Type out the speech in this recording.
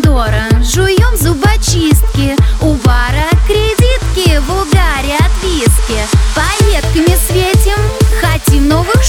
помидора Жуем зубочистки. У бара кредитки В угаре от виски Пайетками светим Хотим новых